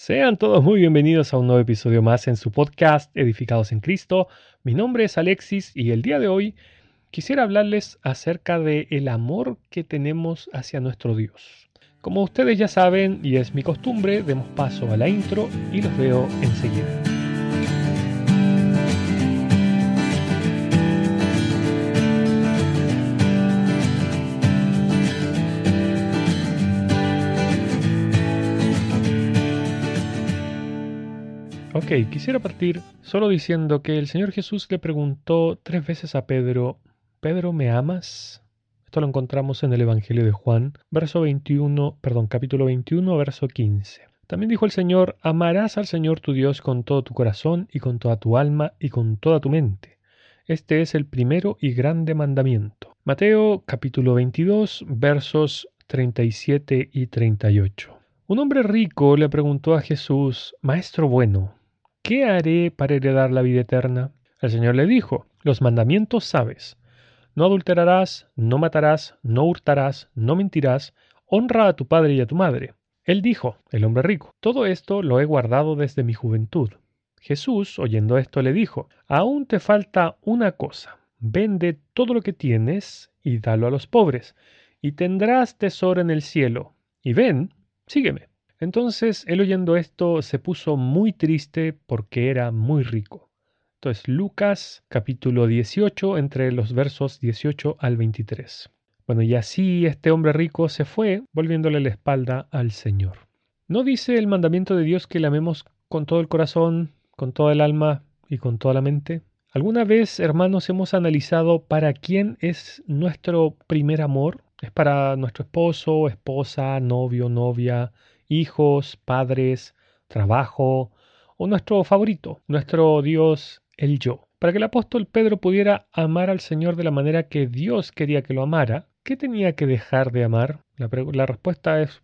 Sean todos muy bienvenidos a un nuevo episodio más en su podcast Edificados en Cristo. Mi nombre es Alexis y el día de hoy quisiera hablarles acerca de el amor que tenemos hacia nuestro Dios. Como ustedes ya saben y es mi costumbre, demos paso a la intro y los veo enseguida. Ok, quisiera partir solo diciendo que el Señor Jesús le preguntó tres veces a Pedro, Pedro, ¿me amas? Esto lo encontramos en el Evangelio de Juan, verso 21, perdón, capítulo 21, verso 15. También dijo el Señor, amarás al Señor tu Dios con todo tu corazón y con toda tu alma y con toda tu mente. Este es el primero y grande mandamiento. Mateo capítulo 22, versos 37 y 38. Un hombre rico le preguntó a Jesús, Maestro bueno, ¿qué haré para heredar la vida eterna? El Señor le dijo, los mandamientos sabes. No adulterarás, no matarás, no hurtarás, no mentirás, honra a tu padre y a tu madre. Él dijo, el hombre rico, todo esto lo he guardado desde mi juventud. Jesús, oyendo esto, le dijo, aún te falta una cosa, vende todo lo que tienes y dalo a los pobres, y tendrás tesoro en el cielo, y ven, sígueme. Entonces él oyendo esto se puso muy triste porque era muy rico. Entonces Lucas capítulo 18 entre los versos 18 al 23. Bueno, y así este hombre rico se fue volviéndole la espalda al Señor. ¿No dice el mandamiento de Dios que le amemos con todo el corazón, con toda el alma y con toda la mente? ¿Alguna vez, hermanos, hemos analizado para quién es nuestro primer amor? ¿Es para nuestro esposo, esposa, novio, novia, hijos, padres, trabajo o nuestro favorito, nuestro Dios, el yo. Para que el apóstol Pedro pudiera amar al Señor de la manera que Dios quería que lo amara, ¿qué tenía que dejar de amar? La, respuesta es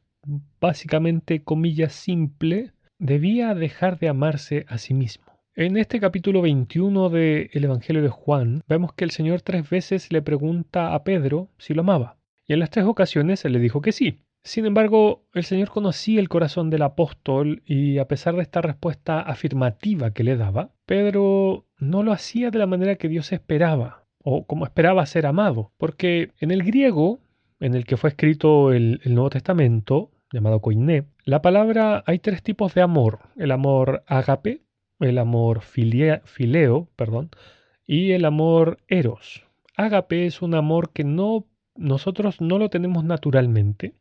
básicamente, comillas, simple, debía dejar de amarse a sí mismo. En este capítulo 21 del Evangelio de Juan, vemos que el Señor tres veces le pregunta a Pedro si lo amaba. Y en las tres ocasiones él le dijo que sí. Sin embargo, el Señor conocía el corazón del apóstol y a pesar de esta respuesta afirmativa que le daba, Pedro no lo hacía de la manera que Dios esperaba o como esperaba ser amado, porque en el griego en el que fue escrito el, Nuevo Testamento, llamado koiné, la palabra hay tres tipos de amor, el amor agape, el amor fileo, perdón, y el amor eros. Agape es un amor que no nosotros no lo tenemos naturalmente,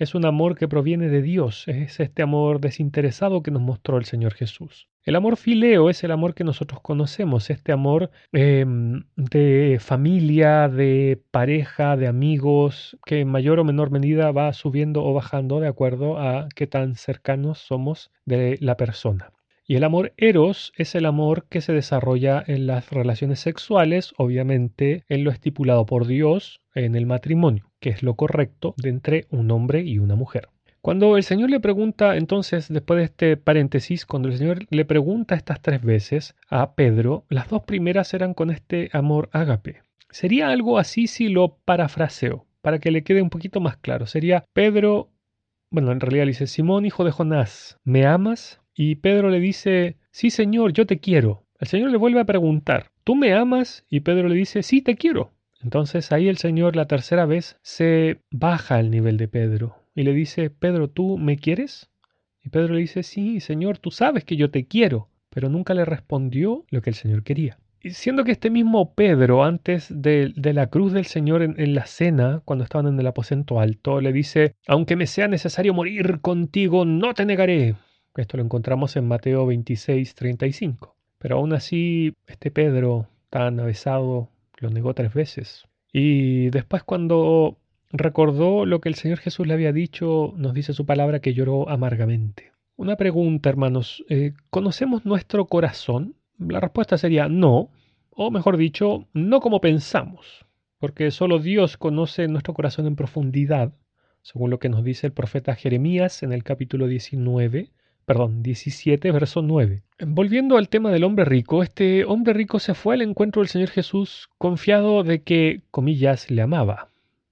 es un amor que proviene de Dios, es este amor desinteresado que nos mostró el Señor Jesús. El amor fileo es el amor que nosotros conocemos, este amor em, de familia, de pareja, de amigos, que en mayor o menor medida va subiendo o bajando de acuerdo a qué tan cercanos somos de la persona. Y el amor eros es el amor que se desarrolla en las relaciones sexuales, obviamente en lo estipulado por Dios en el matrimonio, que es lo correcto de entre un hombre y una mujer. Cuando el Señor le pregunta, entonces, después de este paréntesis, cuando el Señor le pregunta estas tres veces a Pedro, las dos primeras eran con este amor ágape. Sería algo así si lo parafraseo, para que le quede un poquito más claro. Sería Pedro, bueno, en realidad le dice, Simón, hijo de Jonás, ¿me amas? Y Pedro le dice, sí Señor, yo te quiero. El Señor le vuelve a preguntar, ¿tú me amas? Y Pedro le dice, sí, te quiero. Entonces ahí el Señor la tercera vez se baja al nivel de Pedro y le dice, Pedro, ¿tú me quieres? Y Pedro le dice, sí, Señor, tú sabes que yo te quiero, pero nunca le respondió lo que el Señor quería. Y siendo que este mismo Pedro, antes de, la cruz del Señor en, en, la cena, cuando estaban en el aposento alto, le dice, aunque me sea necesario morir contigo, no te negaré. Esto lo encontramos en Mateo 26, 35. Pero aún así, este Pedro, tan avesado, lo negó tres veces. Y después cuando recordó lo que el Señor Jesús le había dicho, nos dice su palabra que lloró amargamente. Una pregunta, hermanos, eh, ¿conocemos nuestro corazón? La respuesta sería no, o mejor dicho, no como pensamos, porque solo Dios conoce nuestro corazón en profundidad, según lo que nos dice el profeta Jeremías en el capítulo 19, perdón, 17, verso 9. Volviendo al tema del hombre rico, este hombre rico se fue al encuentro del Señor Jesús confiado de que, comillas, le amaba.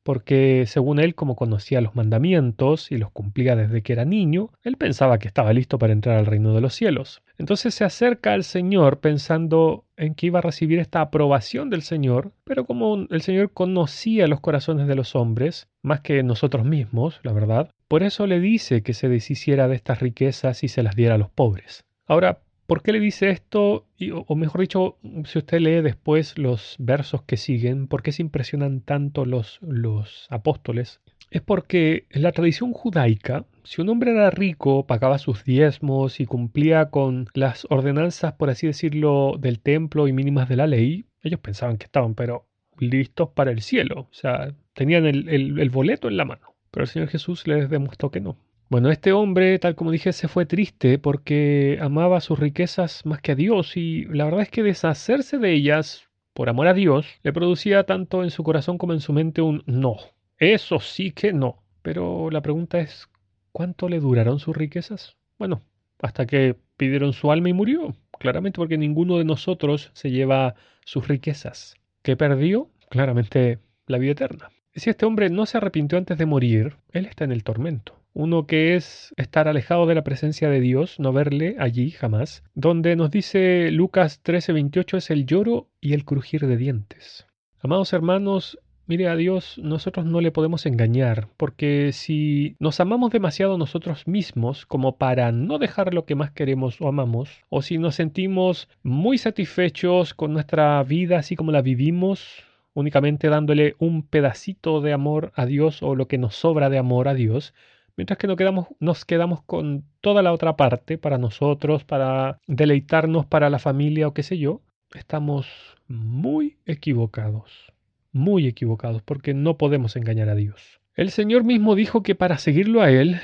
Porque según él, como conocía los mandamientos y los cumplía desde que era niño, él pensaba que estaba listo para entrar al reino de los cielos. Entonces se acerca al Señor pensando en que iba a recibir esta aprobación del Señor, pero como el Señor conocía los corazones de los hombres, más que nosotros mismos, la verdad, por eso le dice que se deshiciera de estas riquezas y se las diera a los pobres. Ahora, ¿por qué le dice esto? o mejor dicho, si usted lee después los versos que siguen, ¿por qué se impresionan tanto los, los apóstoles? Es porque en la tradición judaica, si un hombre era rico, pagaba sus diezmos y cumplía con las ordenanzas, por así decirlo, del templo y mínimas de la ley, ellos pensaban que estaban, pero listos para el cielo. O sea, tenían el, el boleto en la mano. Pero el Señor Jesús les demostró que no. Bueno, este hombre, tal como dije, se fue triste porque amaba sus riquezas más que a Dios y la verdad es que deshacerse de ellas por amor a Dios le producía tanto en su corazón como en su mente un no. Eso sí que no. Pero la pregunta es, ¿cuánto le duraron sus riquezas? Bueno, hasta que pidieron su alma y murió. Claramente porque ninguno de nosotros se lleva sus riquezas. ¿Qué perdió? Claramente la vida eterna. Si este hombre no se arrepintió antes de morir, él está en el tormento. Uno que es estar alejado de la presencia de Dios, no verle allí jamás, donde nos dice Lucas 13:28 es el lloro y el crujir de dientes. Amados hermanos, Mire, a Dios nosotros no le podemos engañar, porque si nos amamos demasiado nosotros mismos como para no dejar lo que más queremos o amamos, o si nos sentimos muy satisfechos con nuestra vida así como la vivimos, únicamente dándole un pedacito de amor a Dios o lo que nos sobra de amor a Dios, mientras que nos quedamos, nos quedamos con toda la otra parte para nosotros, para deleitarnos para la familia o qué sé yo, estamos muy equivocados muy equivocados porque no podemos engañar a Dios. El Señor mismo dijo que para seguirlo a Él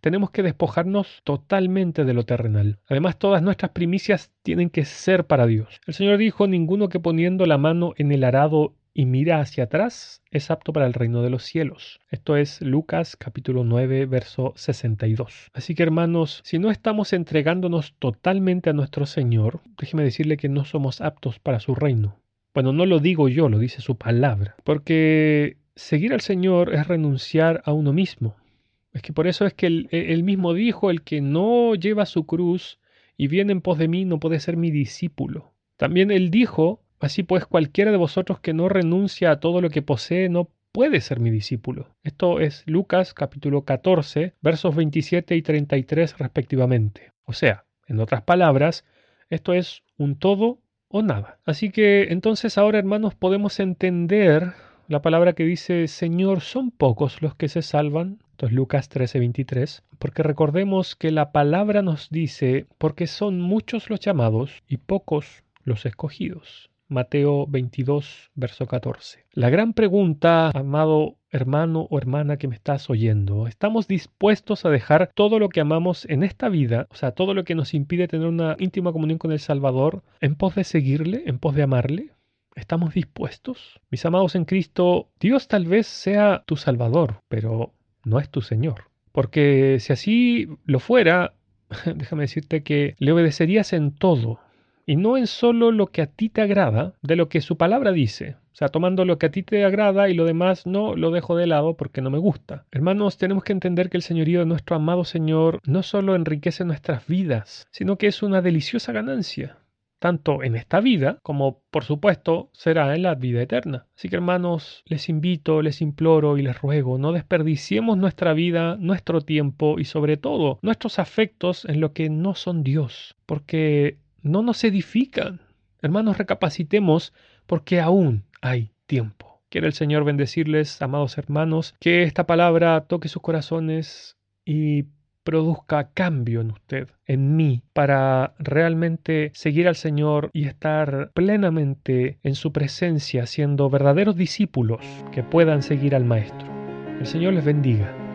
tenemos que despojarnos totalmente de lo terrenal. Además, todas nuestras primicias tienen que ser para Dios. El Señor dijo, ninguno que poniendo la mano en el arado y mira hacia atrás es apto para el reino de los cielos. Esto es Lucas capítulo 9, verso 62. Así que hermanos, si no estamos entregándonos totalmente a nuestro Señor, déjeme decirle que no somos aptos para su reino. Bueno, no lo digo yo, lo dice su palabra. Porque seguir al Señor es renunciar a uno mismo. Es que por eso es que él, mismo dijo, el que no lleva su cruz y viene en pos de mí no puede ser mi discípulo. También él dijo, así pues cualquiera de vosotros que no renuncia a todo lo que posee no puede ser mi discípulo. Esto es Lucas capítulo 14, versos 27 y 33 respectivamente. O sea, en otras palabras, esto es un todo o nada. Así que entonces ahora hermanos podemos entender la palabra que dice Señor, son pocos los que se salvan. Entonces Lucas 13:23, porque recordemos que la palabra nos dice, porque son muchos los llamados y pocos los escogidos. Mateo 22, verso 14. La gran pregunta, amado hermano o hermana que me estás oyendo, ¿estamos dispuestos a dejar todo lo que amamos en esta vida, o sea, todo lo que nos impide tener una íntima comunión con el Salvador, en pos de seguirle, en pos de amarle? ¿Estamos dispuestos? Mis amados en Cristo, Dios tal vez sea tu Salvador, pero no es tu Señor. Porque si así lo fuera, déjame decirte que le obedecerías en todo, y no en solo lo que a ti te agrada, de lo que su palabra dice. O sea, tomando lo que a ti te agrada y lo demás no lo dejo de lado porque no me gusta. Hermanos, tenemos que entender que el señorío de nuestro amado Señor no solo enriquece nuestras vidas, sino que es una deliciosa ganancia tanto en esta vida como por supuesto será en la vida eterna. Así que hermanos, les invito, les imploro y les ruego, no desperdiciemos nuestra vida, nuestro tiempo y sobre todo nuestros afectos en lo que no son Dios, porque no nos edifican. Hermanos, recapacitemos porque aún hay tiempo. Quiere el Señor bendecirles, amados hermanos, que esta palabra toque sus corazones y produzca cambio en usted, en mí, para realmente seguir al Señor y estar plenamente en su presencia, siendo verdaderos discípulos que puedan seguir al Maestro. El Señor les bendiga.